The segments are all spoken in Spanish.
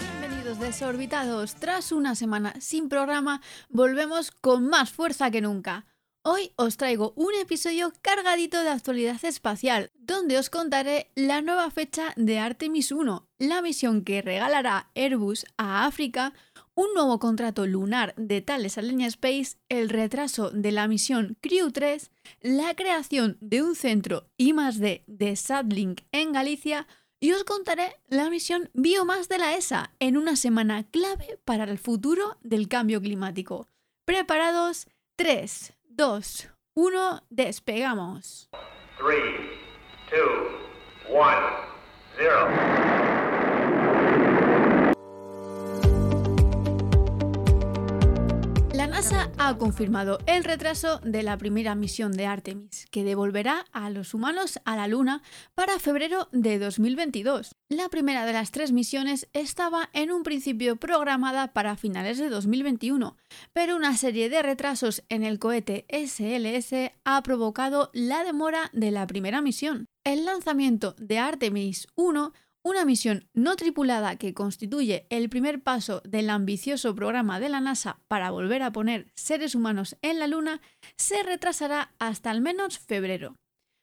Bienvenidos desorbitados. Tras una semana sin programa, volvemos con más fuerza que nunca. Hoy os traigo un episodio cargadito de actualidad espacial, donde os contaré la nueva fecha de Artemis 1, la misión que regalará Airbus a África, un nuevo contrato lunar de Thales Alenia Space, el retraso de la misión Crew 3, la creación de un centro I+D de Sadlink en Galicia y os contaré la misión Biomas de la ESA en una semana clave para el futuro del cambio climático. ¿Preparados? 3, 2, 1, despegamos. 3, 2, 1, 0. NASA ha confirmado el retraso de la primera misión de Artemis, que devolverá a los humanos a la Luna para febrero de 2022. La primera de las tres misiones estaba en un principio programada para finales de 2021, pero una serie de retrasos en el cohete SLS ha provocado la demora de la primera misión. El lanzamiento de Artemis 1 una misión no tripulada que constituye el primer paso del ambicioso programa de la NASA para volver a poner seres humanos en la Luna se retrasará hasta al menos febrero.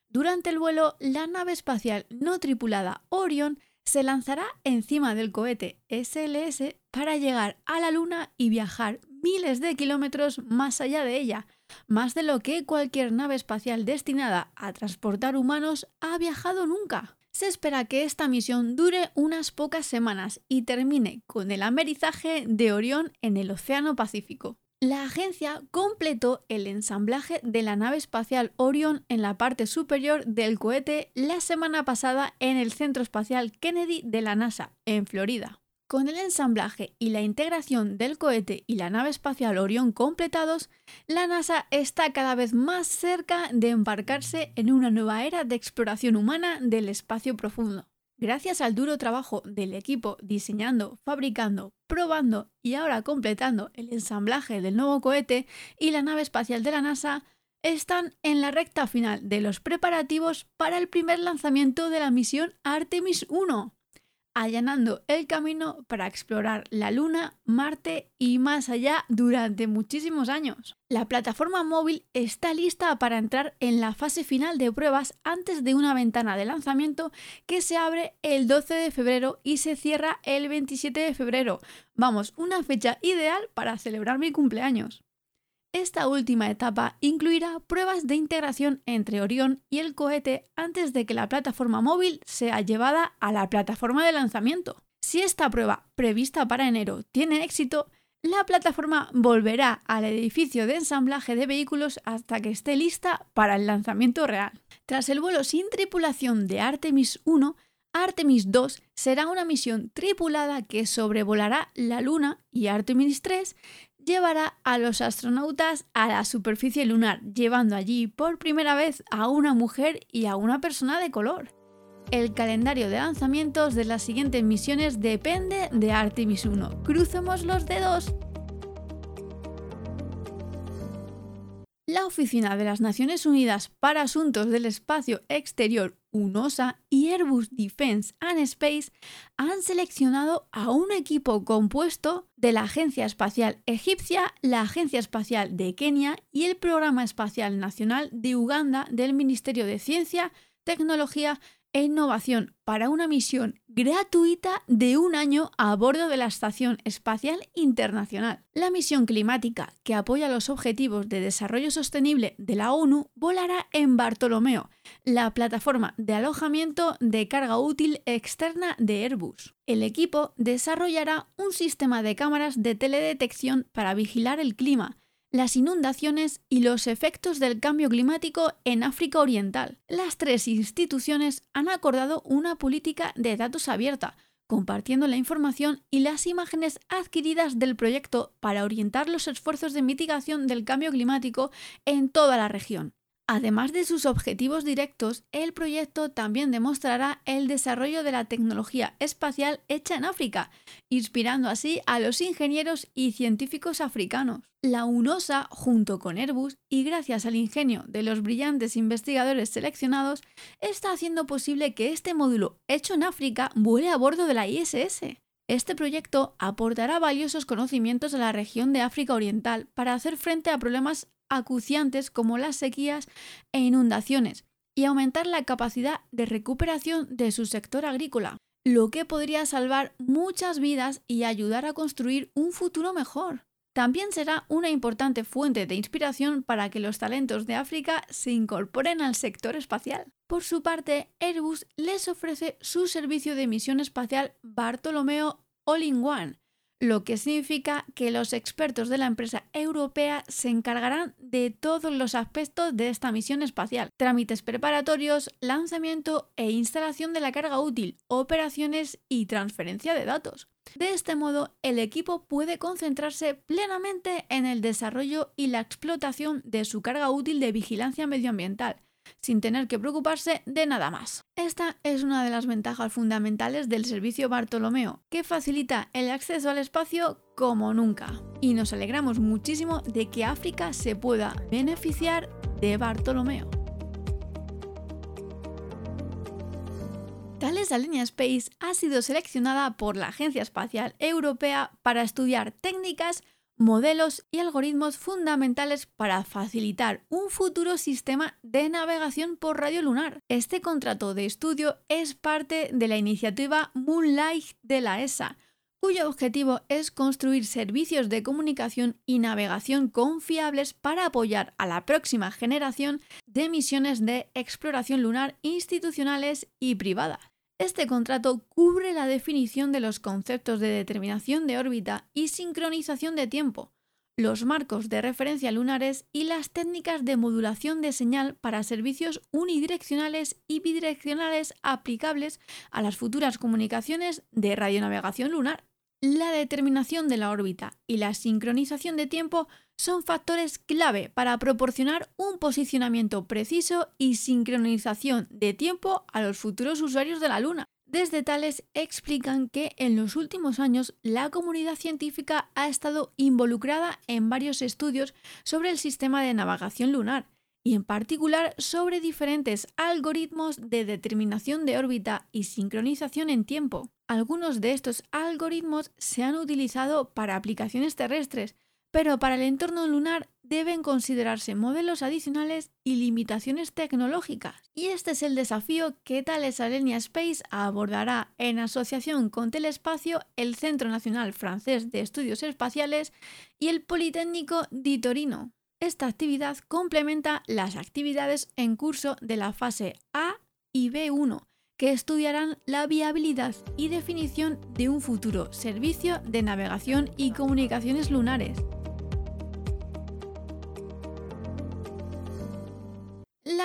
Durante el vuelo, la nave espacial no tripulada Orion se lanzará encima del cohete SLS para llegar a la Luna y viajar miles de kilómetros más allá de ella, más de lo que cualquier nave espacial destinada a transportar humanos ha viajado nunca se espera que esta misión dure unas pocas semanas y termine con el amerizaje de Orión en el Océano Pacífico. La agencia completó el ensamblaje de la nave espacial Orion en la parte superior del cohete la semana pasada en el Centro Espacial Kennedy de la NASA, en Florida. Con el ensamblaje y la integración del cohete y la nave espacial Orión completados, la NASA está cada vez más cerca de embarcarse en una nueva era de exploración humana del espacio profundo. Gracias al duro trabajo del equipo diseñando, fabricando, probando y ahora completando el ensamblaje del nuevo cohete y la nave espacial de la NASA, están en la recta final de los preparativos para el primer lanzamiento de la misión Artemis 1, allanando el camino para explorar la Luna, Marte y más allá durante muchísimos años. La plataforma móvil está lista para entrar en la fase final de pruebas antes de una ventana de lanzamiento que se abre el 12 de febrero y se cierra el 27 de febrero. Vamos, una fecha ideal para celebrar mi cumpleaños. Esta última etapa incluirá pruebas de integración entre Orión y el cohete antes de que la plataforma móvil sea llevada a la plataforma de lanzamiento. Si esta prueba, prevista para enero, tiene éxito, la plataforma volverá al edificio de ensamblaje de vehículos hasta que esté lista para el lanzamiento real. Tras el vuelo sin tripulación de Artemis 1, Artemis 2 será una misión tripulada que sobrevolará la Luna y Artemis 3 llevará a los astronautas a la superficie lunar, llevando allí por primera vez a una mujer y a una persona de color. El calendario de lanzamientos de las siguientes misiones depende de Artemis 1. Crucemos los dedos. La Oficina de las Naciones Unidas para Asuntos del Espacio Exterior, UNOSA, y Airbus Defence and Space han seleccionado a un equipo compuesto de la Agencia Espacial Egipcia, la Agencia Espacial de Kenia y el Programa Espacial Nacional de Uganda del Ministerio de Ciencia, Tecnología e innovación para una misión gratuita de un año a bordo de la Estación Espacial Internacional. La misión climática, que apoya los objetivos de desarrollo sostenible de la ONU, volará en Bartolomeo, la plataforma de alojamiento de carga útil externa de Airbus. El equipo desarrollará un sistema de cámaras de teledetección para vigilar el clima, las inundaciones y los efectos del cambio climático en África Oriental. Las tres instituciones han acordado una política de datos abierta, compartiendo la información y las imágenes adquiridas del proyecto para orientar los esfuerzos de mitigación del cambio climático en toda la región. Además de sus objetivos directos, el proyecto también demostrará el desarrollo de la tecnología espacial hecha en África, inspirando así a los ingenieros y científicos africanos. La UNOSA, junto con Airbus, y gracias al ingenio de los brillantes investigadores seleccionados, está haciendo posible que este módulo hecho en África vuele a bordo de la ISS. Este proyecto aportará valiosos conocimientos a la región de África Oriental para hacer frente a problemas acuciantes como las sequías e inundaciones y aumentar la capacidad de recuperación de su sector agrícola, lo que podría salvar muchas vidas y ayudar a construir un futuro mejor. También será una importante fuente de inspiración para que los talentos de África se incorporen al sector espacial. Por su parte, Airbus les ofrece su servicio de misión espacial Bartolomeo All-in-One, lo que significa que los expertos de la empresa europea se encargarán de todos los aspectos de esta misión espacial, trámites preparatorios, lanzamiento e instalación de la carga útil, operaciones y transferencia de datos. De este modo, el equipo puede concentrarse plenamente en el desarrollo y la explotación de su carga útil de vigilancia medioambiental, sin tener que preocuparse de nada más. Esta es una de las ventajas fundamentales del servicio Bartolomeo, que facilita el acceso al espacio como nunca. Y nos alegramos muchísimo de que África se pueda beneficiar de Bartolomeo. Thales Alenia Space ha sido seleccionada por la Agencia Espacial Europea para estudiar técnicas modelos y algoritmos fundamentales para facilitar un futuro sistema de navegación por radio lunar. Este contrato de estudio es parte de la iniciativa Moonlight de la ESA, cuyo objetivo es construir servicios de comunicación y navegación confiables para apoyar a la próxima generación de misiones de exploración lunar institucionales y privadas. Este contrato cubre la definición de los conceptos de determinación de órbita y sincronización de tiempo, los marcos de referencia lunares y las técnicas de modulación de señal para servicios unidireccionales y bidireccionales aplicables a las futuras comunicaciones de radionavegación lunar. La determinación de la órbita y la sincronización de tiempo son factores clave para proporcionar un posicionamiento preciso y sincronización de tiempo a los futuros usuarios de la Luna. Desde Tales explican que en los últimos años la comunidad científica ha estado involucrada en varios estudios sobre el sistema de navegación lunar y en particular sobre diferentes algoritmos de determinación de órbita y sincronización en tiempo. Algunos de estos algoritmos se han utilizado para aplicaciones terrestres, pero para el entorno lunar deben considerarse modelos adicionales y limitaciones tecnológicas. Y este es el desafío que Thales Alenia Space abordará en asociación con Telespacio, el Centro Nacional Francés de Estudios Espaciales y el Politécnico di Torino. Esta actividad complementa las actividades en curso de la fase A y B1, que estudiarán la viabilidad y definición de un futuro servicio de navegación y comunicaciones lunares.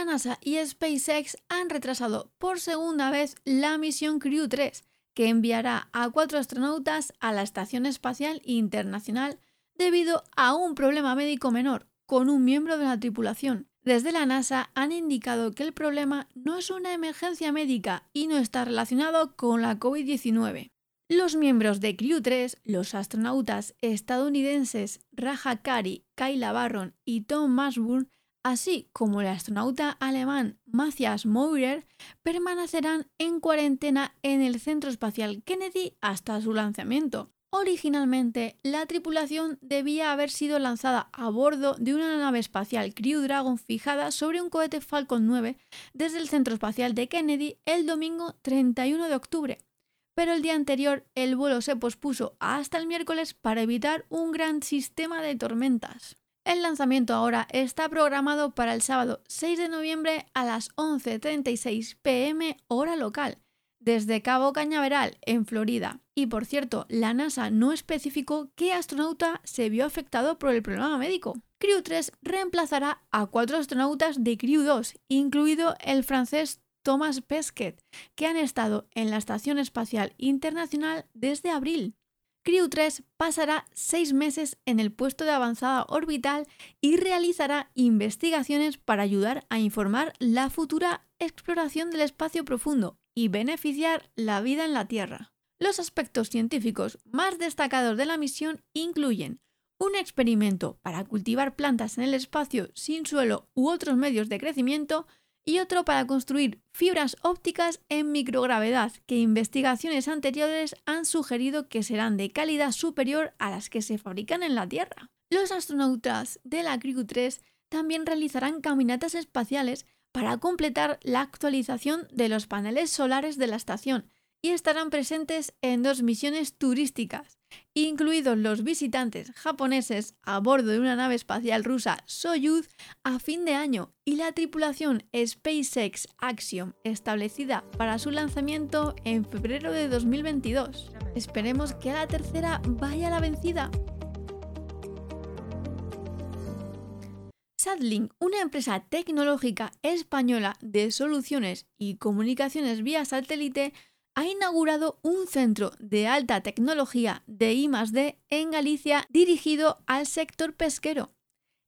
NASA y SpaceX han retrasado por segunda vez la misión Crew 3, que enviará a cuatro astronautas a la Estación Espacial Internacional debido a un problema médico menor con un miembro de la tripulación. Desde la NASA han indicado que el problema no es una emergencia médica y no está relacionado con la COVID-19. Los miembros de Crew 3, los astronautas estadounidenses Raja Kari, Kayla Barron y Tom Mashburn, así como el astronauta alemán Matthias Maurer, permanecerán en cuarentena en el Centro Espacial Kennedy hasta su lanzamiento. Originalmente, la tripulación debía haber sido lanzada a bordo de una nave espacial Crew Dragon fijada sobre un cohete Falcon 9 desde el Centro Espacial de Kennedy el domingo 31 de octubre. Pero el día anterior el vuelo se pospuso hasta el miércoles para evitar un gran sistema de tormentas. El lanzamiento ahora está programado para el sábado 6 de noviembre a las 11.36 pm hora local, desde Cabo Cañaveral, en Florida. Y por cierto, la NASA no especificó qué astronauta se vio afectado por el problema médico. Crew 3 reemplazará a cuatro astronautas de Crew 2, incluido el francés Thomas Pesquet, que han estado en la Estación Espacial Internacional desde abril. Crew 3 pasará seis meses en el puesto de avanzada orbital y realizará investigaciones para ayudar a informar la futura exploración del espacio profundo y beneficiar la vida en la Tierra. Los aspectos científicos más destacados de la misión incluyen un experimento para cultivar plantas en el espacio sin suelo u otros medios de crecimiento y otro para construir fibras ópticas en microgravedad que investigaciones anteriores han sugerido que serán de calidad superior a las que se fabrican en la Tierra. Los astronautas de la Crew 3 también realizarán caminatas espaciales para completar la actualización de los paneles solares de la estación y estarán presentes en dos misiones turísticas, incluidos los visitantes japoneses a bordo de una nave espacial rusa Soyuz a fin de año y la tripulación SpaceX Axiom establecida para su lanzamiento en febrero de 2022. Esperemos que a la tercera vaya la vencida. Sadlink, una empresa tecnológica española de soluciones y comunicaciones vía satélite, ha inaugurado un centro de alta tecnología de I+D en Galicia dirigido al sector pesquero.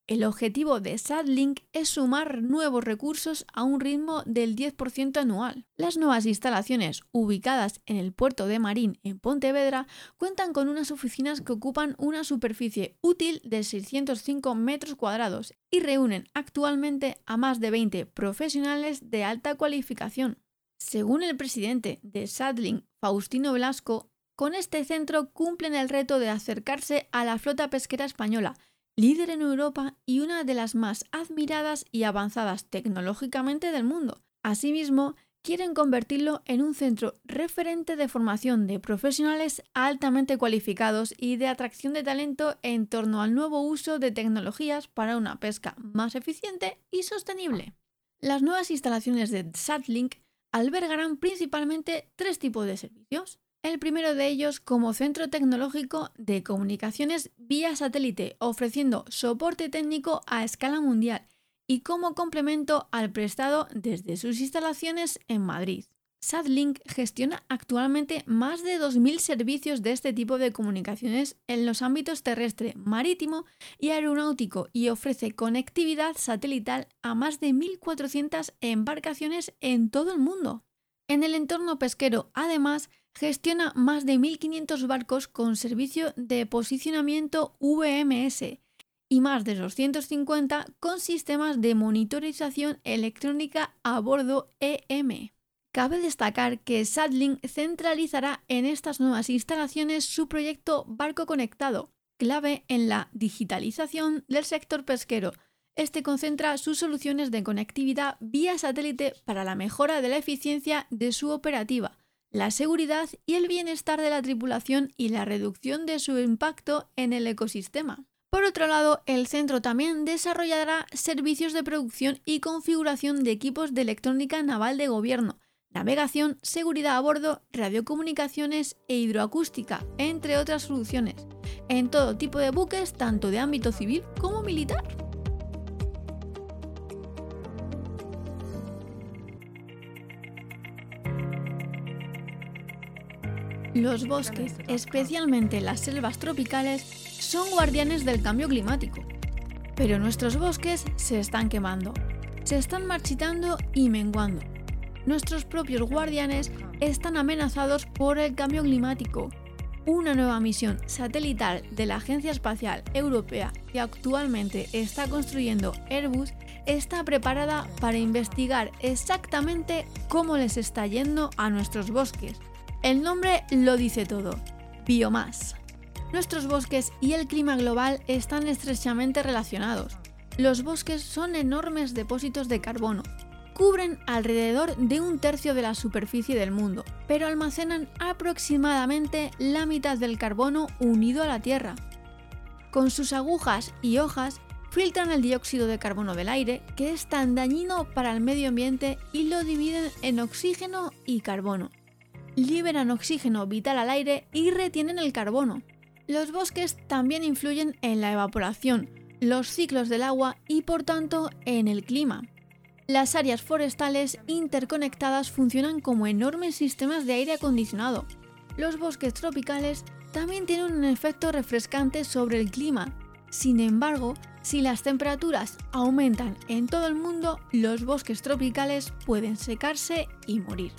El objetivo de Sadlink es sumar nuevos recursos a un ritmo del 10% anual. Las nuevas instalaciones, ubicadas en el puerto de Marín en Pontevedra, cuentan con unas oficinas que ocupan una superficie útil de 605 metros cuadrados y reúnen actualmente a más de 20 profesionales de alta cualificación. Según el presidente de Sadling, Faustino Velasco, con este centro cumplen el reto de acercarse a la flota pesquera española, líder en Europa y una de las más admiradas y avanzadas tecnológicamente del mundo. Asimismo, quieren convertirlo en un centro referente de formación de profesionales altamente cualificados y de atracción de talento en torno al nuevo uso de tecnologías para una pesca más eficiente y sostenible. Las nuevas instalaciones de Sadlink albergarán principalmente tres tipos de servicios. El primero de ellos como centro tecnológico de comunicaciones vía satélite, ofreciendo soporte técnico a escala mundial y como complemento al prestado desde sus instalaciones en Madrid. Sadlink gestiona actualmente más de 2.000 servicios de este tipo de comunicaciones en los ámbitos terrestre, marítimo y aeronáutico y ofrece conectividad satelital a más de 1.400 embarcaciones en todo el mundo. En el entorno pesquero, además, gestiona más de 1.500 barcos con servicio de posicionamiento VMS y más de 250 con sistemas de monitorización electrónica a bordo EM. Cabe destacar que Sadling centralizará en estas nuevas instalaciones su proyecto Barco Conectado, clave en la digitalización del sector pesquero. Este concentra sus soluciones de conectividad vía satélite para la mejora de la eficiencia de su operativa, la seguridad y el bienestar de la tripulación y la reducción de su impacto en el ecosistema. Por otro lado, el centro también desarrollará servicios de producción y configuración de equipos de electrónica naval de gobierno, navegación, seguridad a bordo, radiocomunicaciones e hidroacústica, entre otras soluciones, en todo tipo de buques, tanto de ámbito civil como militar. Los bosques, especialmente las selvas tropicales, son guardianes del cambio climático. Pero nuestros bosques se están quemando, se están marchitando y menguando nuestros propios guardianes están amenazados por el cambio climático. Una nueva misión satelital de la Agencia Espacial Europea que actualmente está construyendo Airbus está preparada para investigar exactamente cómo les está yendo a nuestros bosques. El nombre lo dice todo, biomas. Nuestros bosques y el clima global están estrechamente relacionados. Los bosques son enormes depósitos de carbono, cubren alrededor de un tercio de la superficie del mundo, pero almacenan aproximadamente la mitad del carbono unido a la Tierra. Con sus agujas y hojas filtran el dióxido de carbono del aire, que es tan dañino para el medio ambiente, y lo dividen en oxígeno y carbono. Liberan oxígeno vital al aire y retienen el carbono. Los bosques también influyen en la evaporación, los ciclos del agua y por tanto en el clima. Las áreas forestales interconectadas funcionan como enormes sistemas de aire acondicionado. Los bosques tropicales también tienen un efecto refrescante sobre el clima. Sin embargo, si las temperaturas aumentan en todo el mundo, los bosques tropicales pueden secarse y morir.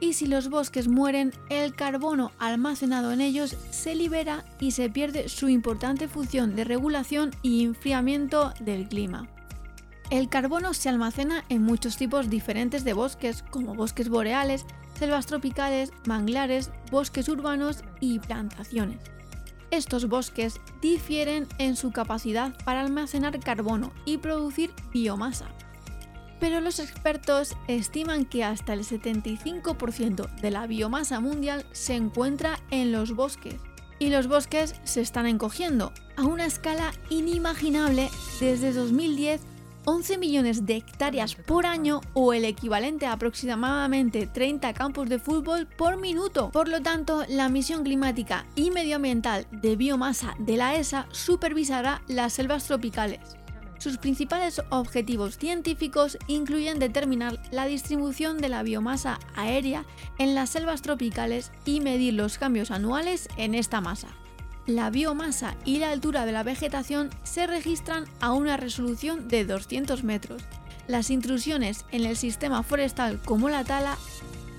Y si los bosques mueren, el carbono almacenado en ellos se libera y se pierde su importante función de regulación y enfriamiento del clima. El carbono se almacena en muchos tipos diferentes de bosques, como bosques boreales, selvas tropicales, manglares, bosques urbanos y plantaciones. Estos bosques difieren en su capacidad para almacenar carbono y producir biomasa. Pero los expertos estiman que hasta el 75% de la biomasa mundial se encuentra en los bosques. Y los bosques se están encogiendo a una escala inimaginable desde 2010 11 millones de hectáreas por año o el equivalente a aproximadamente 30 campos de fútbol por minuto. Por lo tanto, la misión climática y medioambiental de biomasa de la ESA supervisará las selvas tropicales. Sus principales objetivos científicos incluyen determinar la distribución de la biomasa aérea en las selvas tropicales y medir los cambios anuales en esta masa la biomasa y la altura de la vegetación se registran a una resolución de 200 metros. Las intrusiones en el sistema forestal como la tala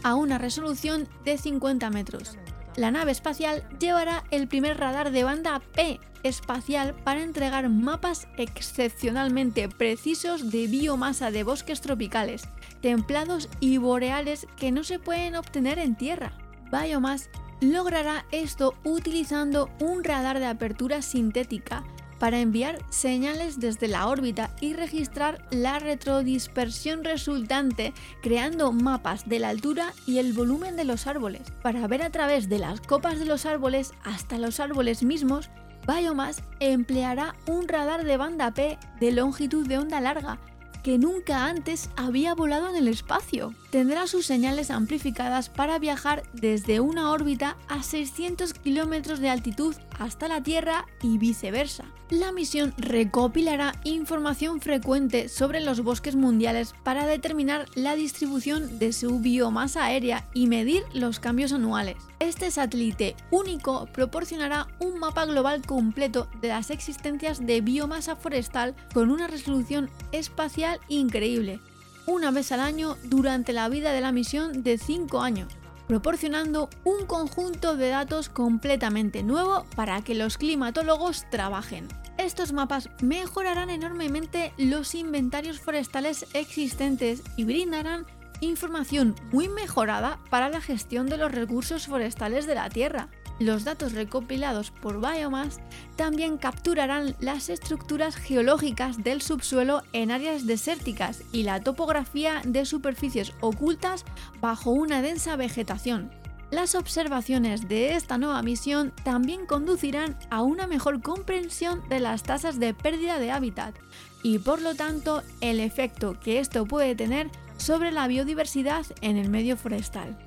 a una resolución de 50 metros. La nave espacial llevará el primer radar de banda P espacial para entregar mapas excepcionalmente precisos de biomasa de bosques tropicales, templados y boreales que no se pueden obtener en tierra. Biomass logrará esto utilizando un radar de apertura sintética para enviar señales desde la órbita y registrar la retrodispersión resultante creando mapas de la altura y el volumen de los árboles. Para ver a través de las copas de los árboles hasta los árboles mismos, Biomass empleará un radar de banda P de longitud de onda larga que nunca antes había volado en el espacio. Tendrá sus señales amplificadas para viajar desde una órbita a 600 kilómetros de altitud hasta la Tierra y viceversa. La misión recopilará información frecuente sobre los bosques mundiales para determinar la distribución de su biomasa aérea y medir los cambios anuales. Este satélite único proporcionará un mapa global completo de las existencias de biomasa forestal con una resolución espacial increíble, una vez al año durante la vida de la misión de 5 años proporcionando un conjunto de datos completamente nuevo para que los climatólogos trabajen. Estos mapas mejorarán enormemente los inventarios forestales existentes y brindarán información muy mejorada para la gestión de los recursos forestales de la Tierra. Los datos recopilados por Biomass también capturarán las estructuras geológicas del subsuelo en áreas desérticas y la topografía de superficies ocultas bajo una densa vegetación. Las observaciones de esta nueva misión también conducirán a una mejor comprensión de las tasas de pérdida de hábitat y por lo tanto el efecto que esto puede tener sobre la biodiversidad en el medio forestal.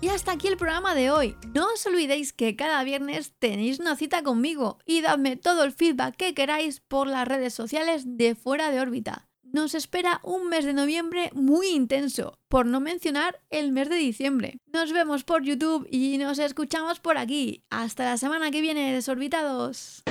Y hasta aquí el programa de hoy. No os olvidéis que cada viernes tenéis una cita conmigo y dadme todo el feedback que queráis por las redes sociales de fuera de órbita. Nos espera un mes de noviembre muy intenso, por no mencionar el mes de diciembre. Nos vemos por YouTube y nos escuchamos por aquí. Hasta la semana que viene, desorbitados.